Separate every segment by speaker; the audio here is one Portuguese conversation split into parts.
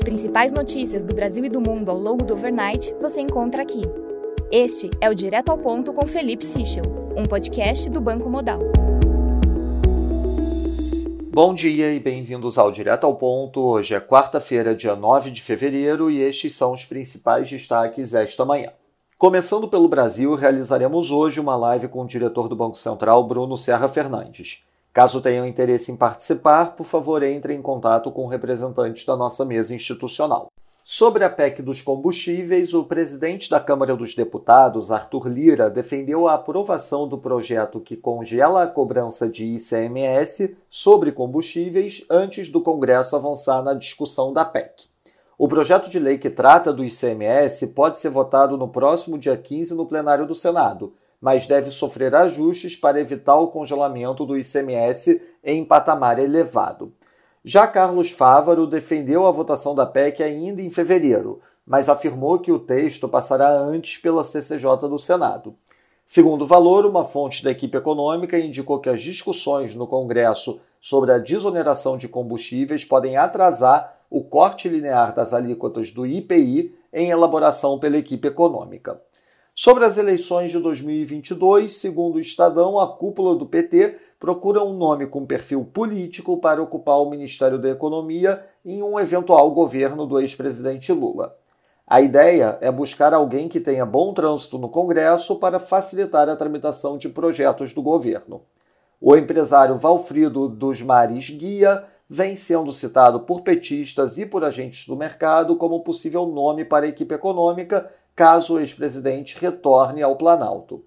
Speaker 1: As principais notícias do Brasil e do mundo ao longo do overnight você encontra aqui. Este é o Direto ao Ponto com Felipe Sichel, um podcast do Banco Modal.
Speaker 2: Bom dia e bem-vindos ao Direto ao Ponto. Hoje é quarta-feira, dia 9 de fevereiro, e estes são os principais destaques esta manhã. Começando pelo Brasil, realizaremos hoje uma live com o diretor do Banco Central, Bruno Serra Fernandes. Caso tenham interesse em participar, por favor, entre em contato com representantes da nossa mesa institucional. Sobre a PEC dos combustíveis, o presidente da Câmara dos Deputados, Arthur Lira, defendeu a aprovação do projeto que congela a cobrança de ICMS sobre combustíveis antes do Congresso avançar na discussão da PEC. O projeto de lei que trata do ICMS pode ser votado no próximo dia 15 no plenário do Senado, mas deve sofrer ajustes para evitar o congelamento do ICMS em patamar elevado. Já Carlos Fávaro defendeu a votação da PEC ainda em fevereiro, mas afirmou que o texto passará antes pela CCJ do Senado. Segundo o Valor, uma fonte da equipe econômica indicou que as discussões no Congresso sobre a desoneração de combustíveis podem atrasar o corte linear das alíquotas do IPI em elaboração pela equipe econômica. Sobre as eleições de 2022, segundo o Estadão, a cúpula do PT procura um nome com perfil político para ocupar o Ministério da Economia em um eventual governo do ex-presidente Lula. A ideia é buscar alguém que tenha bom trânsito no Congresso para facilitar a tramitação de projetos do governo. O empresário Valfrido dos Mares Guia vem sendo citado por petistas e por agentes do mercado como possível nome para a equipe econômica caso o ex-presidente retorne ao Planalto.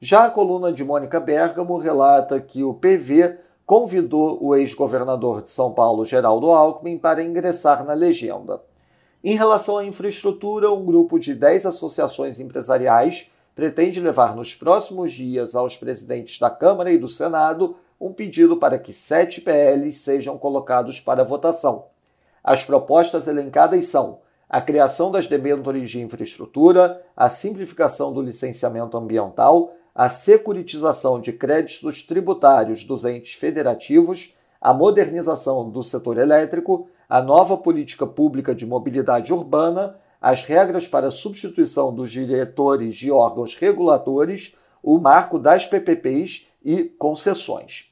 Speaker 2: Já a coluna de Mônica Bergamo relata que o PV convidou o ex-governador de São Paulo, Geraldo Alckmin, para ingressar na legenda. Em relação à infraestrutura, um grupo de 10 associações empresariais pretende levar nos próximos dias aos presidentes da Câmara e do Senado um pedido para que sete PLs sejam colocados para votação. As propostas elencadas são a criação das debêntures de infraestrutura, a simplificação do licenciamento ambiental, a securitização de créditos tributários dos entes federativos, a modernização do setor elétrico, a nova política pública de mobilidade urbana, as regras para substituição dos diretores de órgãos reguladores, o marco das PPPs e concessões.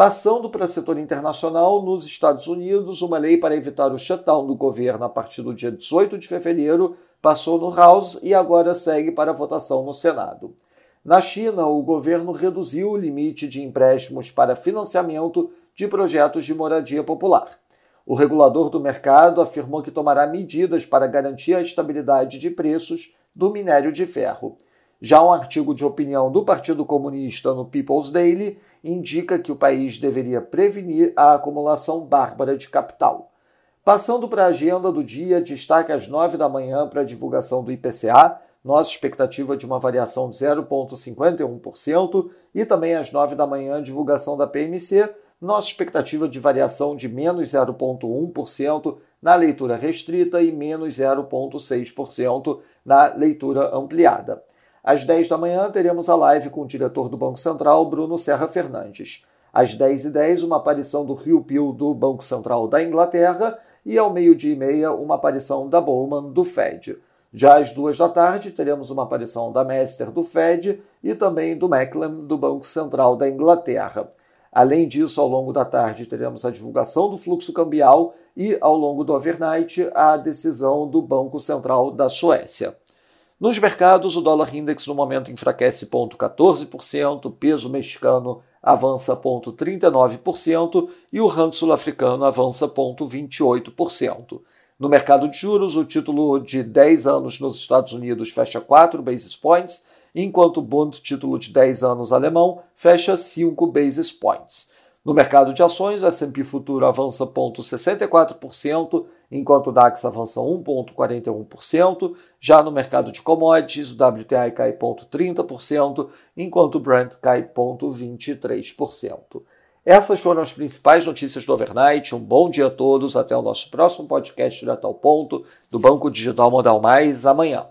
Speaker 2: Passando para o setor internacional, nos Estados Unidos, uma lei para evitar o shutdown do governo a partir do dia 18 de fevereiro passou no House e agora segue para votação no Senado. Na China, o governo reduziu o limite de empréstimos para financiamento de projetos de moradia popular. O regulador do mercado afirmou que tomará medidas para garantir a estabilidade de preços do minério de ferro. Já um artigo de opinião do Partido Comunista no People's Daily indica que o país deveria prevenir a acumulação bárbara de capital. Passando para a agenda do dia, destaque às 9 da manhã para a divulgação do IPCA, nossa expectativa de uma variação de 0,51%, e também às 9 da manhã, divulgação da PMC, nossa expectativa de variação de menos 0,1% na leitura restrita e menos 0,6% na leitura ampliada. Às 10 da manhã, teremos a live com o diretor do Banco Central, Bruno Serra Fernandes. Às 10h10, uma aparição do Rio Pio do Banco Central da Inglaterra e ao meio-dia e meia, uma aparição da Bowman do Fed. Já às duas da tarde, teremos uma aparição da Mester do Fed e também do Macklem do Banco Central da Inglaterra. Além disso, ao longo da tarde, teremos a divulgação do fluxo cambial e, ao longo do overnight, a decisão do Banco Central da Suécia. Nos mercados, o dólar index no momento enfraquece 0,14%, o peso mexicano avança 0,39% e o rand sul-africano avança 0,28%. No mercado de juros, o título de 10 anos nos Estados Unidos fecha 4 basis points, enquanto o Bund título de 10 anos alemão fecha 5 basis points. No mercado de ações, o S&P Futuro avança 0,64%, enquanto o DAX avança 1,41%. Já no mercado de commodities, o WTI cai 0,30%, enquanto o Brent cai 0,23%. Essas foram as principais notícias do overnight. Um bom dia a todos. Até o nosso próximo podcast direto ao ponto do Banco Digital Modal Mais amanhã.